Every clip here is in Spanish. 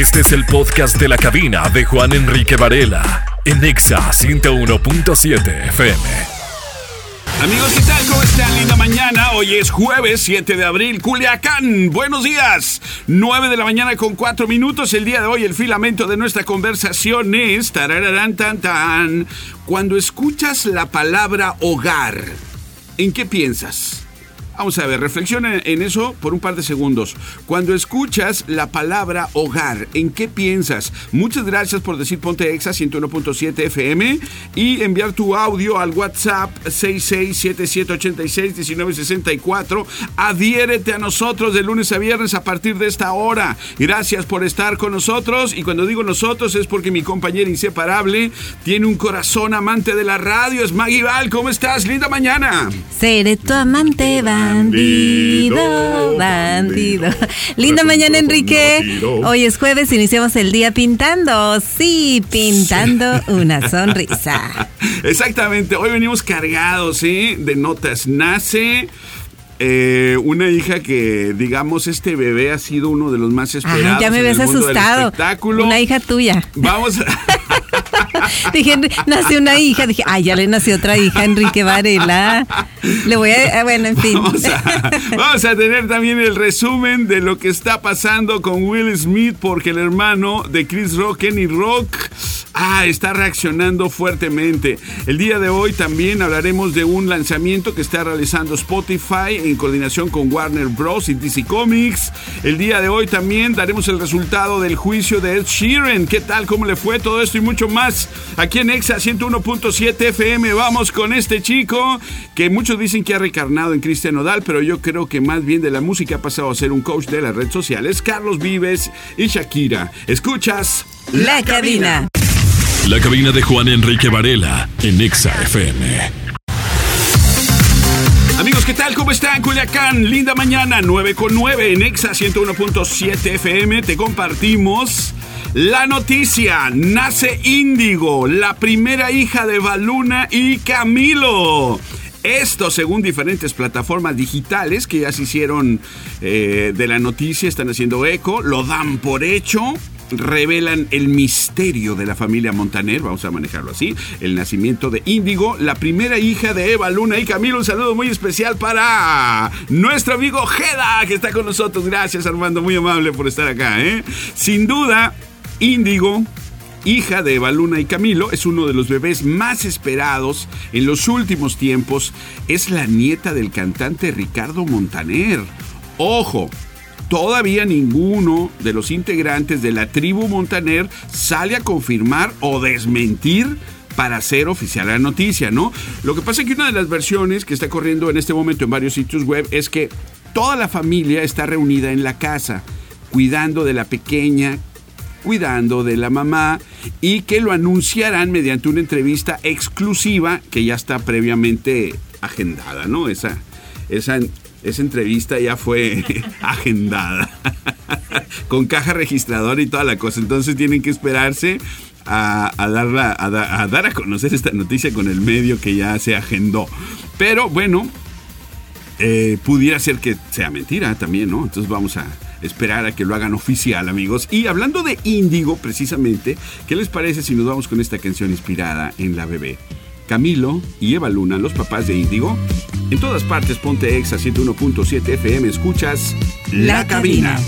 Este es el podcast de la cabina de Juan Enrique Varela en Exa 101.7 FM. Amigos, ¿qué tal? ¿Cómo están? Linda mañana. Hoy es jueves 7 de abril, Culiacán. Buenos días. 9 de la mañana con 4 minutos. El día de hoy, el filamento de nuestra conversación es. Tarararán, tan, tan. Cuando escuchas la palabra hogar, ¿en qué piensas? Vamos a ver, reflexiona en eso por un par de segundos. Cuando escuchas la palabra hogar, ¿en qué piensas? Muchas gracias por decir Ponte Exa 101.7 FM y enviar tu audio al WhatsApp 6677861964. Adhiérete a nosotros de lunes a viernes a partir de esta hora. Gracias por estar con nosotros y cuando digo nosotros es porque mi compañera inseparable tiene un corazón amante de la radio. Es Maggie Val, ¿cómo estás? Linda mañana. Seré tu amante, va Bandido, bandido. Linda mañana, Enrique. Hoy es jueves, iniciamos el día pintando. Sí, pintando una sonrisa. Exactamente, hoy venimos cargados ¿eh? de notas. Nace eh, una hija que, digamos, este bebé ha sido uno de los más esperados. ya me ves asustado. Una hija tuya. Vamos. dije, nació una hija. Dije, ay, ya le nació otra hija, Enrique Varela. Le voy a. Eh, bueno, en fin. Vamos a, tener también el resumen de lo que está pasando con Will Smith, porque el hermano de Chris Rock, Kenny Rock, ah, está reaccionando fuertemente. El día de hoy también hablaremos de un lanzamiento que está realizando Spotify en coordinación con Warner Bros. y DC Comics. El día de hoy también daremos el resultado del juicio de Ed Sheeran. ¿Qué tal? ¿Cómo le fue todo esto y mucho más? Aquí en Exa 101.7 FM vamos con este chico que muchos dicen que ha recarnado en Cristian Nodal, pero yo creo que más bien de la música ha pasado a ser un coach de las redes sociales. Carlos Vives y Shakira. ¿Escuchas? La cabina. La cabina de Juan Enrique Varela en Exa FM. Amigos, ¿qué tal? ¿Cómo están? Culiacán, linda mañana, 9 con 9 en Exa 101.7 FM. Te compartimos la noticia. Nace Índigo, la primera hija de Baluna y Camilo. Esto según diferentes plataformas digitales que ya se hicieron eh, de la noticia, están haciendo eco, lo dan por hecho revelan el misterio de la familia Montaner, vamos a manejarlo así, el nacimiento de Índigo, la primera hija de Eva Luna y Camilo. Un saludo muy especial para nuestro amigo Jeda, que está con nosotros. Gracias, Armando, muy amable por estar acá. ¿eh? Sin duda, Índigo hija de Eva Luna y Camilo, es uno de los bebés más esperados en los últimos tiempos. Es la nieta del cantante Ricardo Montaner. Ojo, todavía ninguno de los integrantes de la tribu Montaner sale a confirmar o desmentir para hacer oficial la noticia, ¿no? Lo que pasa es que una de las versiones que está corriendo en este momento en varios sitios web es que toda la familia está reunida en la casa, cuidando de la pequeña, cuidando de la mamá y que lo anunciarán mediante una entrevista exclusiva que ya está previamente agendada, ¿no? Esa, esa esa entrevista ya fue agendada con caja registradora y toda la cosa. Entonces tienen que esperarse a, darla, a, dar a conocer esta noticia con el medio que ya se agendó. Pero bueno, eh, pudiera ser que sea mentira también, ¿no? Entonces vamos a esperar a que lo hagan oficial, amigos. Y hablando de Índigo, precisamente, ¿qué les parece si nos vamos con esta canción inspirada en la bebé? Camilo y Eva Luna, los papás de Índigo. En todas partes, ponte Exa 101.7 FM, escuchas La, cabina.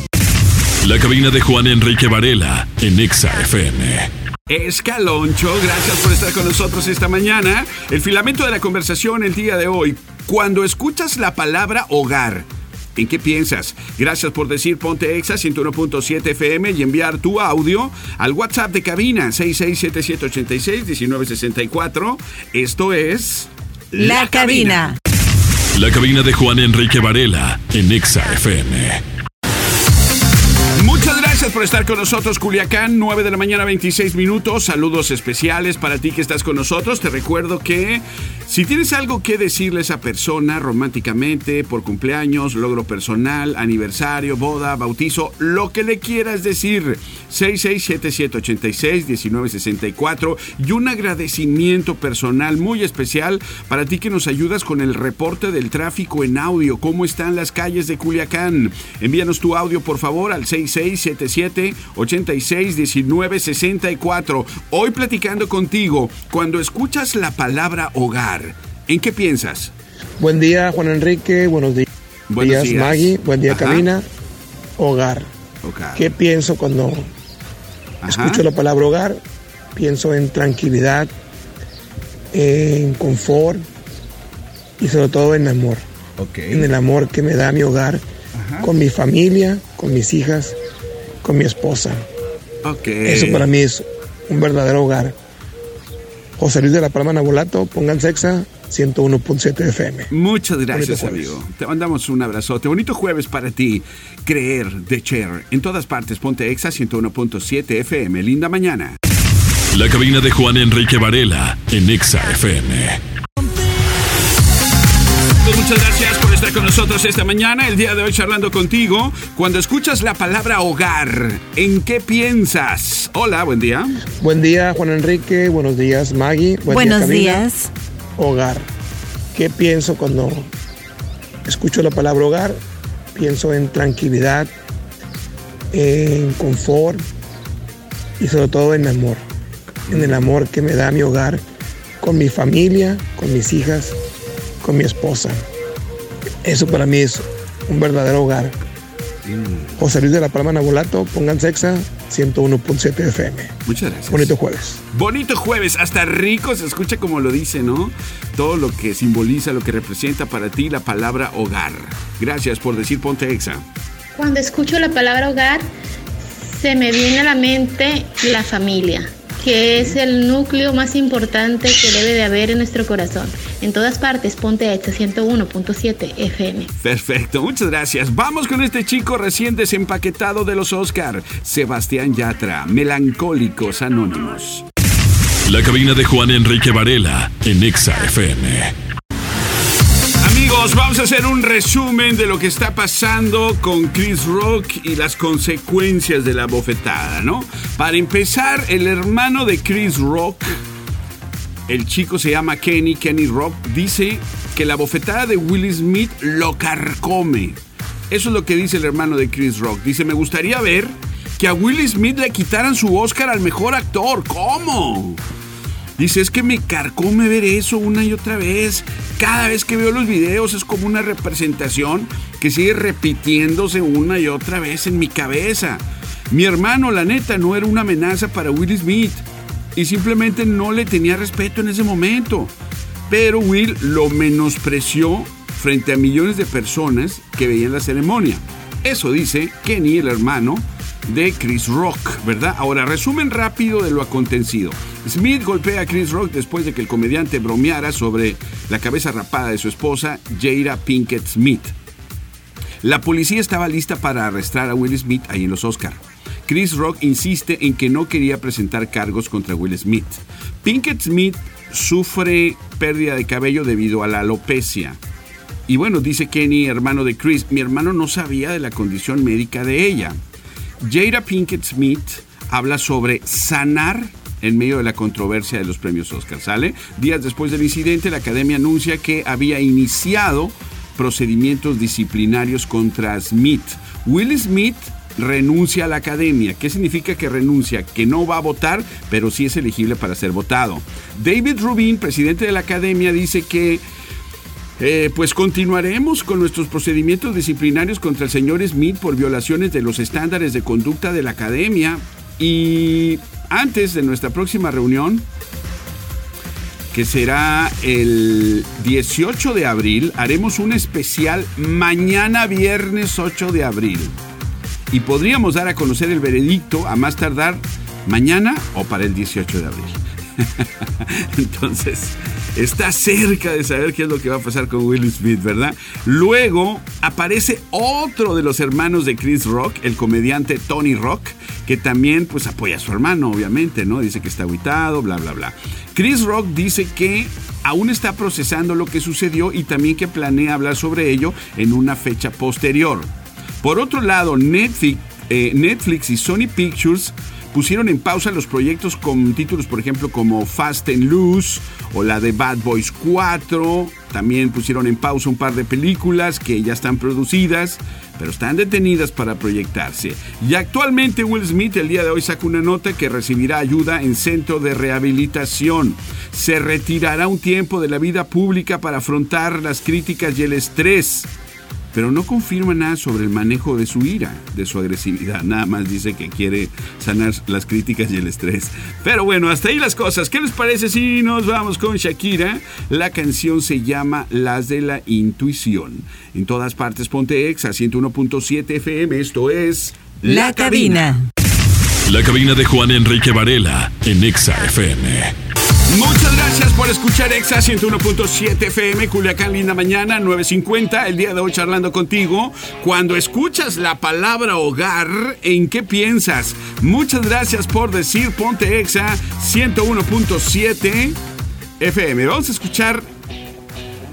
La cabina de Juan Enrique Varela en Exa FM. Escaloncho, gracias por estar con nosotros esta mañana. El filamento de la conversación el día de hoy. Cuando escuchas la palabra hogar, ¿En qué piensas? Gracias por decir Ponte Exa 101.7 FM y enviar tu audio al WhatsApp de cabina 6677861964. Esto es La, cabina. La cabina de Juan Enrique Varela en Exa FM. Muchas gracias por estar con nosotros, Culiacán, 9 de la mañana, 26 minutos. Saludos especiales para ti que estás con nosotros. Te recuerdo que Si tienes algo que decirle a esa persona románticamente, por cumpleaños, logro personal, aniversario, boda, bautizo, lo que le quieras decir, 6677861964 y un agradecimiento personal muy especial para ti que nos ayudas con el reporte del tráfico en audio, cómo están las calles de Culiacán. Envíanos tu audio por favor al 6677861964. Hoy platicando contigo, cuando escuchas la palabra hogar, ¿En qué piensas? Buen día, Juan Enrique. Buenos días, Buenos días. Maggie. Buen día, Camina. Hogar. ¿Qué pienso cuando escucho la palabra hogar? Pienso en tranquilidad, en confort y sobre todo en amor. En el amor que me da mi hogar con mi familia, con mis hijas, con mi esposa. Eso para mí es un verdadero hogar. José Luis de la Palma Nabolato, pongan sexa 101.7 FM. Muchas gracias, amigo. Te mandamos un abrazote. Bonito jueves para ti. Creer de Cher. En todas partes, ponte Exa 101.7 FM. Linda mañana. La cabina de Juan Enrique Varela en Exa FM. Muchas gracias por estar con nosotros esta mañana, el día de hoy charlando contigo. Cuando escuchas la palabra hogar, ¿en qué piensas? Hola, buen día. Buen día, Juan Enrique. Buenos días, Maggie. Buenos días hogar. ¿Qué pienso cuando escucho la palabra hogar? Pienso en tranquilidad, en confort y sobre todo en amor. En el amor que me da mi hogar con mi familia, con mis hijas, con mi esposa. Eso para mí es un verdadero hogar. José Luis de la Palma Nabolato, pongan sexa 101.7 FM. Muchas gracias. Bonito jueves. Bonito jueves, hasta rico se escucha como lo dice, ¿no? Todo lo que simboliza, lo que representa para ti la palabra hogar. Gracias por decir ponte exa. Cuando escucho la palabra hogar, se me viene a la mente la familia que es el núcleo más importante que debe de haber en nuestro corazón. En todas partes, ponte a 101.7 FM. Perfecto, muchas gracias. Vamos con este chico recién desempaquetado de los Oscar, Sebastián Yatra, Melancólicos Anónimos. La cabina de Juan Enrique Varela en Exa FM vamos a hacer un resumen de lo que está pasando con Chris Rock y las consecuencias de la bofetada, ¿no? Para empezar, el hermano de Chris Rock, el chico se llama Kenny, Kenny Rock, dice que la bofetada de Will Smith lo carcome. Eso es lo que dice el hermano de Chris Rock. Dice, me gustaría ver que a Will Smith le quitaran su Oscar al mejor actor. ¿Cómo? Dice, es que me carcome ver eso una y otra vez. Cada vez que veo los videos es como una representación que sigue repitiéndose una y otra vez en mi cabeza. Mi hermano, la neta, no era una amenaza para Will Smith y simplemente no le tenía respeto en ese momento. Pero Will lo menospreció frente a millones de personas que veían la ceremonia. Eso dice Kenny, el hermano de Chris Rock, ¿verdad? Ahora, resumen rápido de lo acontecido. Smith golpea a Chris Rock después de que el comediante bromeara sobre la cabeza rapada de su esposa, Jada Pinkett Smith. La policía estaba lista para arrestar a Will Smith ahí en los Oscar. Chris Rock insiste en que no quería presentar cargos contra Will Smith. Pinkett Smith sufre pérdida de cabello debido a la alopecia. Y bueno, dice Kenny, hermano de Chris, mi hermano no sabía de la condición médica de ella. Jada Pinkett Smith habla sobre sanar en medio de la controversia de los premios Oscar. ¿Sale? Días después del incidente, la academia anuncia que había iniciado procedimientos disciplinarios contra Smith. Will Smith renuncia a la academia. ¿Qué significa que renuncia? Que no va a votar, pero sí es elegible para ser votado. David Rubin, presidente de la academia, dice que eh, pues continuaremos con nuestros procedimientos disciplinarios contra el señor Smith por violaciones de los estándares de conducta de la academia y antes de nuestra próxima reunión, que será el 18 de abril, haremos un especial mañana viernes 8 de abril. Y podríamos dar a conocer el veredicto a más tardar mañana o para el 18 de abril. Entonces, está cerca de saber qué es lo que va a pasar con Will Smith, ¿verdad? Luego aparece otro de los hermanos de Chris Rock, el comediante Tony Rock, que también pues apoya a su hermano, obviamente, ¿no? Dice que está aguitado, bla, bla, bla. Chris Rock dice que aún está procesando lo que sucedió y también que planea hablar sobre ello en una fecha posterior. Por otro lado, Netflix, eh, Netflix y Sony Pictures pusieron en pausa los proyectos con títulos, por ejemplo, como Fast and Loose o la de Bad Boys 4. También pusieron en pausa un par de películas que ya están producidas, pero están detenidas para proyectarse. Y actualmente Will Smith el día de hoy saca una nota que recibirá ayuda en centro de rehabilitación. Se retirará un tiempo de la vida pública para afrontar las críticas y el estrés pero no confirma nada sobre el manejo de su ira, de su agresividad. Nada más dice que quiere sanar las críticas y el estrés. Pero bueno, hasta ahí las cosas. ¿Qué les parece si nos vamos con Shakira? La canción se llama Las de la Intuición. En todas partes ponte ex a 101.7 FM. Esto es La, cabina. La cabina de Juan Enrique Varela en Exa FM. Muchas gracias por escuchar Exa 101.7 FM, Culiacán, linda mañana, 9.50, el día de hoy charlando contigo. Cuando escuchas la palabra hogar, ¿en qué piensas? Muchas gracias por decir Ponte Exa 101.7 FM. Vamos a escuchar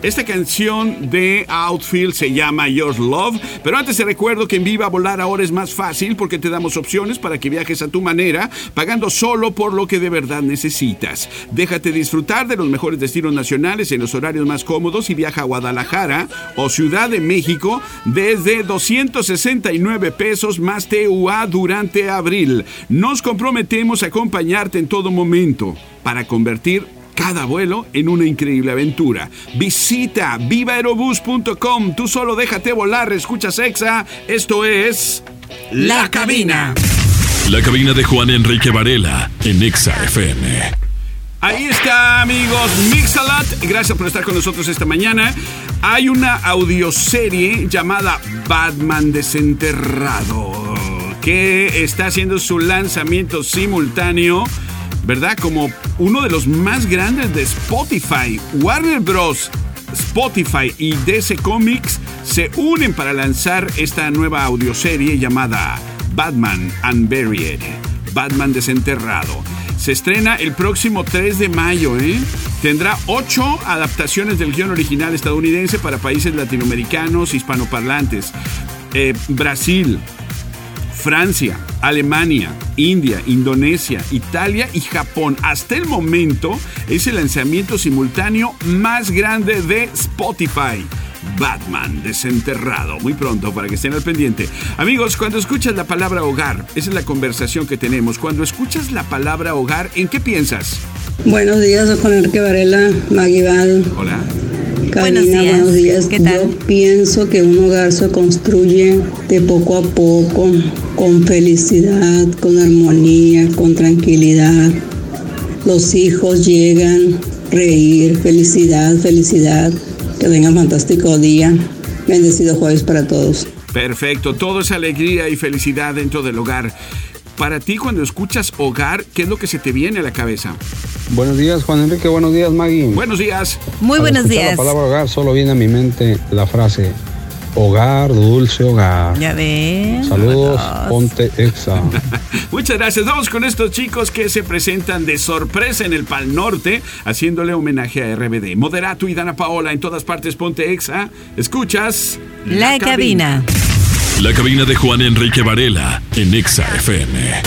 esta canción de Outfield se llama Your Love, pero antes te recuerdo que en Viva Volar ahora es más fácil porque te damos opciones para que viajes a tu manera, pagando solo por lo que de verdad necesitas. Déjate disfrutar de los mejores destinos nacionales en los horarios más cómodos y viaja a Guadalajara o Ciudad de México desde 269 pesos más TUA durante abril. Nos comprometemos a acompañarte en todo momento para convertir cada vuelo en una increíble aventura. Visita vivaerobus.com. Tú solo déjate volar, escuchas Exa. Esto es La Cabina. La cabina de Juan Enrique Varela en Exa FM. Ahí está, amigos. Mixalat, gracias por estar con nosotros esta mañana. Hay una audioserie llamada Batman Desenterrado que está haciendo su lanzamiento simultáneo ¿verdad? Como uno de los más grandes de Spotify. Warner Bros. Spotify y DC Comics se unen para lanzar esta nueva audioserie llamada Batman Unburied, Batman Desenterrado. Se estrena el próximo 3 de mayo, ¿eh? Tendrá ocho adaptaciones del guion original estadounidense para países latinoamericanos hispanoparlantes. Eh, Brasil, Francia, Alemania, India, Indonesia, Italia y Japón. Hasta el momento es el lanzamiento simultáneo más grande de Spotify. Batman desenterrado. Muy pronto para que estén al pendiente. Amigos, cuando escuchas la palabra hogar, esa es la conversación que tenemos. Cuando escuchas la palabra hogar, ¿en qué piensas? Buenos días, Juan Enrique Varela, Maguibal. Hola buenos días. buenos días. ¿Qué tal? Yo pienso que un hogar se construye de poco a poco, con felicidad, con armonía, con tranquilidad. Los hijos llegan, reír, felicidad, felicidad. Que tengan fantástico día. Bendecido jueves para todos. Perfecto, todo es alegría y felicidad dentro del hogar. Para ti, cuando escuchas hogar, ¿qué es lo que se te viene a la cabeza? Buenos días, Juan Enrique. Buenos días, Maggie. Buenos días. Muy buenos días. La palabra hogar solo viene a mi mente la frase hogar, dulce hogar. Ya ven. Saludos, ponte exa. Muchas gracias. Vamos con estos chicos que se presentan de sorpresa en el Pal Norte, haciéndole homenaje a RBD. Moderato y Dana Paola en todas partes, ponte exa. Escuchas la, cabina. La cabina de Juan Enrique Varela en Exa FM.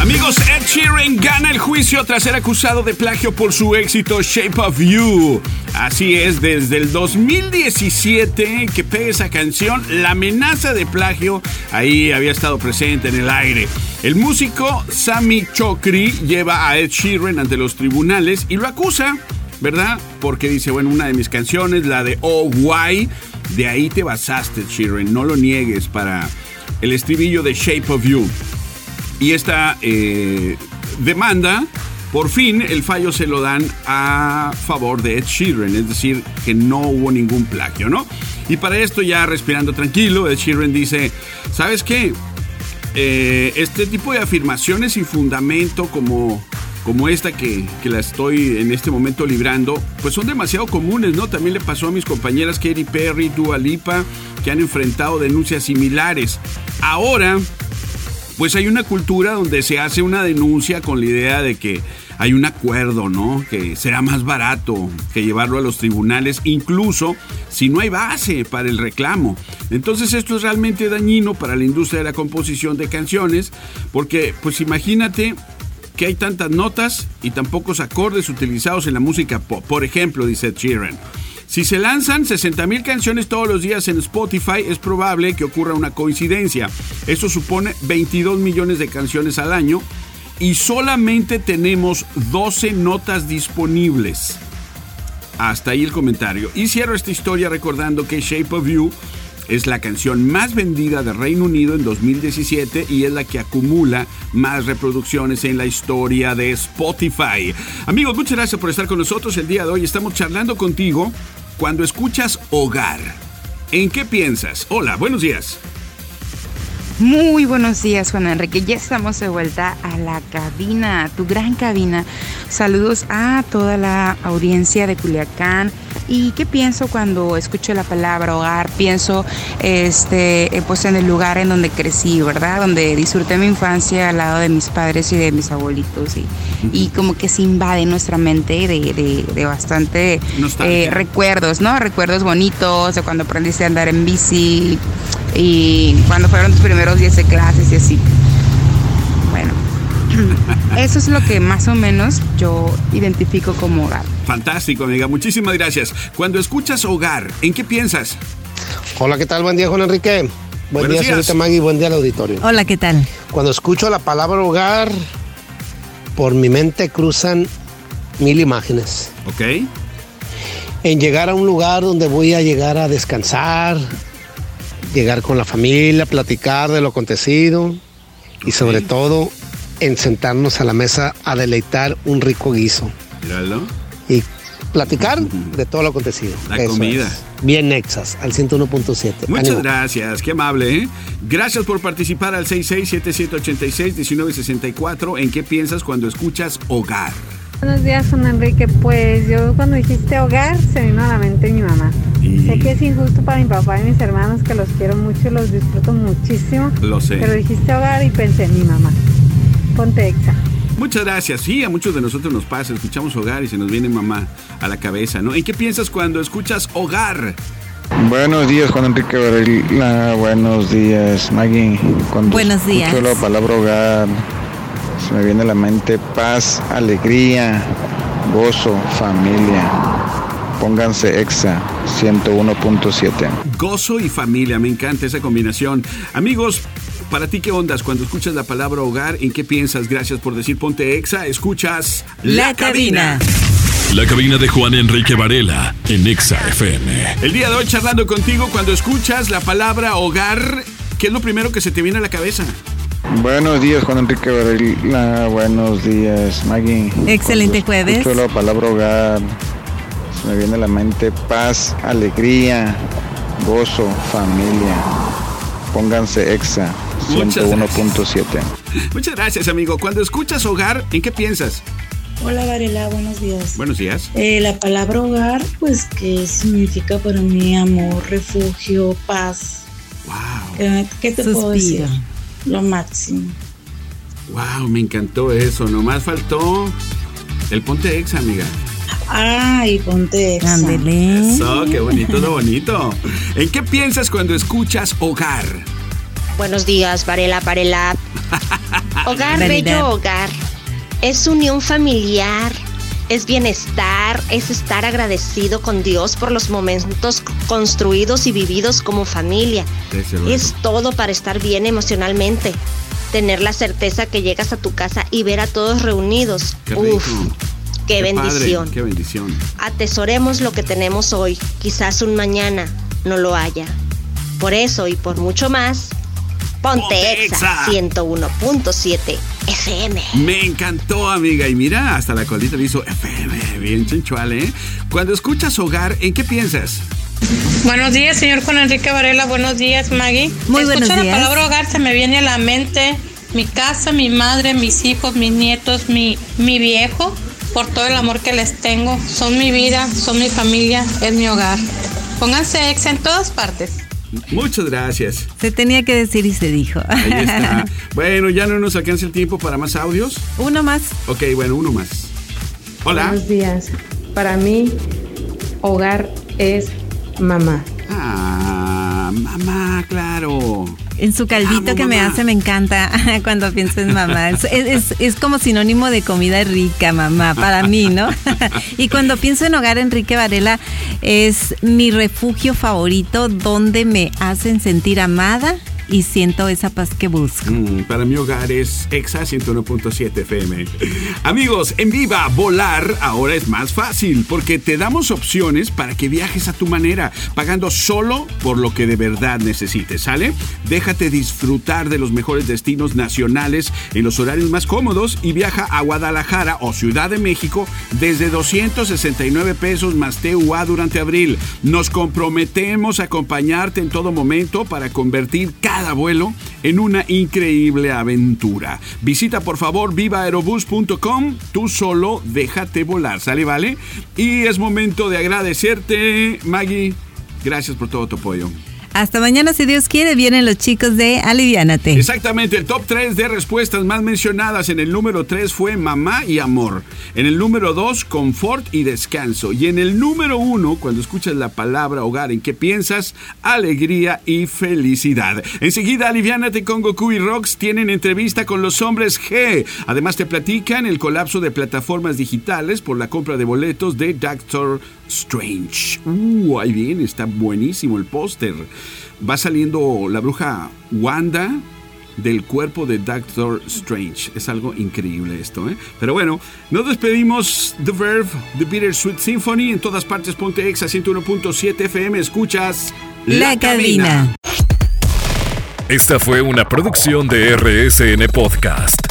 Amigos, Ed Sheeran gana el juicio tras ser acusado de plagio por su éxito Shape of You. Así es, desde el 2017 que pega esa canción, la amenaza de plagio ahí había estado presente en el aire. El músico Sammy Chokri lleva a Ed Sheeran ante los tribunales y lo acusa, ¿verdad? Porque dice, bueno, una de mis canciones, la de Oh Why, de ahí te basaste, Sheeran, no lo niegues para el estribillo de Shape of You. Y esta eh, demanda, por fin, el fallo se lo dan a favor de Ed Sheeran, es decir, que no hubo ningún plagio, ¿no? Y para esto, ya respirando tranquilo, Ed Sheeran dice, ¿sabes qué? Eh, este tipo de afirmaciones sin fundamento como como esta que, que, la estoy en este momento librando, pues son demasiado comunes, ¿no? También le pasó a mis compañeras Katy Perry, Dua Lipa, que han enfrentado denuncias similares. Ahora, pues hay una cultura donde se hace una denuncia con la idea de que hay un acuerdo, ¿no? Que será más barato que llevarlo a los tribunales, incluso si no hay base para el reclamo. Entonces esto es realmente dañino para la industria de la composición de canciones, porque pues imagínate que hay tantas notas y tan pocos acordes utilizados en la música pop. Por ejemplo, dice Sheeran. Si se lanzan 60.000 canciones todos los días en Spotify, es probable que ocurra una coincidencia. Eso supone 22 millones de canciones al año y solamente tenemos 12 notas disponibles. Hasta ahí el comentario. Y cierro esta historia recordando que Shape of You es la canción más vendida de Reino Unido en 2017 y es la que acumula más reproducciones en la historia de Spotify. Amigos, muchas gracias por estar con nosotros el día de hoy. Estamos charlando contigo cuando escuchas hogar. ¿En qué piensas? Hola, buenos días. Muy buenos días, Juan Enrique. Ya estamos de vuelta a la cabina, tu gran cabina. Saludos a toda la audiencia de Culiacán. ¿Y qué pienso cuando escucho la palabra hogar? Pienso este, eh, pues en el lugar en donde crecí, ¿verdad? Donde disfruté mi infancia al lado de mis padres y de mis abuelitos. Y, y como que se invade nuestra mente de, de, bastante eh, recuerdos, ¿no? Recuerdos bonitos de cuando aprendiste a andar en bici y cuando fueron tus primeros días de clases y así. Eso es lo que más o menos yo identifico como hogar. Fantástico, amiga. Muchísimas gracias. Cuando escuchas hogar, ¿en qué piensas? Hola, ¿qué tal? Buen día, Juan Enrique. Buen día, señorita Maggie. Buen día al auditorio. Hola, ¿qué tal? Cuando escucho la palabra hogar, por mi mente cruzan mil imágenes. Ok. En llegar a un lugar donde voy a llegar a descansar, llegar con la familia, platicar de lo acontecido y sobre todo en sentarnos a la mesa a deleitar un rico guiso. Míralo. Y platicar de todo lo acontecido. La comida. Bien Nexas, al 101.7. Muchas gracias, qué amable. ¿eh? Gracias por participar al 6677861964. ¿En qué piensas cuando escuchas hogar? Buenos días, Juan Enrique. Pues yo cuando dijiste hogar se vino a la mente mi mamá. Sé que es injusto para mi papá y mis hermanos, que los quiero mucho y los disfruto muchísimo. Lo sé. Pero dijiste hogar y pensé en mi mamá. Ponte exa. Muchas gracias. Sí, a muchos de nosotros nos pasa. Escuchamos hogar y se nos viene mamá a la cabeza, ¿no? ¿En qué piensas cuando escuchas hogar? Buenos días, Juan Enrique Varela. Buenos días, Maggie. Cuando Buenos días. Escucho la palabra hogar, se me viene a la mente paz, alegría, gozo, familia. Pónganse EXA 101.7. Gozo y familia, me encanta esa combinación. Amigos, para ti, ¿qué ondas cuando escuchas la palabra hogar? ¿En qué piensas? Gracias por decir ponte exa. Escuchas La, cabina. La cabina de Juan Enrique Varela en Exa FM. El día de hoy charlando contigo cuando escuchas la palabra hogar, ¿qué es lo primero que se te viene a la cabeza? Buenos días, Juan Enrique Varela. Buenos días, Maggie. Excelente jueves. Escucho la palabra hogar. Se me viene a la mente paz, alegría, gozo, familia. Pónganse EXA 101.7. Muchas gracias, amigo. Cuando escuchas hogar, ¿en qué piensas? Hola Varela, buenos días. Buenos días. Eh, la palabra hogar, pues que significa para mí amor, refugio, paz. Wow. Eh, ¿Qué te puedo decir? Lo máximo. Wow, me encantó eso. Nomás faltó el ponte ex, amiga. Ay, ponte ex. Eso, qué bonito, lo bonito. ¿En qué piensas cuando escuchas hogar? Buenos días, Varela, Varela. Hogar, bello hogar. Es unión familiar, es bienestar, es estar agradecido con Dios por los momentos construidos y vividos como familia. Es todo para estar bien emocionalmente. Tener la certeza que llegas a tu casa y ver a todos reunidos. Qué Uf, qué, bendición. Padre, qué bendición. Atesoremos lo que tenemos hoy. Quizás un mañana no lo haya. Por eso y por mucho más, Ponte, Exa Exa. 101.7 FM. Me encantó, amiga. Y mira, hasta la colita le hizo FM. Bien chinchual, ¿eh? Cuando escuchas hogar, ¿en qué piensas? Buenos días, señor Juan Enrique Varela. Buenos días, Maggie. Muy buenos Escucho días. la palabra hogar, se me viene a la mente mi casa, mi madre, mis hijos, mis nietos, mi, mi viejo, por todo el amor que les tengo. Son mi vida, son mi familia, es mi hogar. Pónganse ex en todas partes. Muchas gracias. Se tenía que decir y se dijo. Ahí está. Bueno, ya no nos alcanza el tiempo para más audios. Uno más. Ok, bueno, uno más. Hola. Buenos días. Para mí, hogar es mamá. Ah, mamá, claro. En su caldito que me hace me encanta cuando pienso en mamá. Es, como sinónimo de comida rica, mamá, para mí, ¿no? y cuando pienso en hogar Enrique Varela, es mi refugio favorito donde me hacen sentir amada y siento esa paz que busco. Mm, para mi hogar es Exa 101.7 FM. Amigos, en Viva, volar ahora es más fácil porque te damos opciones para que viajes a tu manera, pagando solo por lo que de verdad necesites, ¿sale? Déjate disfrutar de los mejores destinos nacionales en los horarios más cómodos y viaja a Guadalajara o Ciudad de México desde 269 pesos más TUA durante abril. Nos comprometemos a acompañarte en todo momento para convertir cada cada vuelo en una increíble aventura. Visita por favor vivaerobus.com, tú solo déjate volar, ¿sale? ¿Vale? Y es momento de agradecerte, Maggie. Gracias por todo tu apoyo. Hasta mañana, si Dios quiere, vienen los chicos de Aliviánate. Exactamente, el top 3 de respuestas más mencionadas en el número 3 fue mamá y amor. En el número 2, confort y descanso. Y en el número 1, cuando escuchas la palabra hogar, ¿en qué piensas? Alegría y felicidad. Enseguida, Aliviánate con Goku y Rox tienen entrevista con los hombres G. Además, te platican el colapso de plataformas digitales por la compra de boletos de Doctor Strange. Uh, ahí viene, está buenísimo el póster. Va saliendo la bruja Wanda del cuerpo de Doctor Strange. Es algo increíble esto, ¿eh? Pero bueno, nos despedimos. The Verve, The Bittersweet Symphony. En todas partes, ponte exa 101.7 FM. Escuchas La, cabina. Esta fue una producción de RSN Podcast.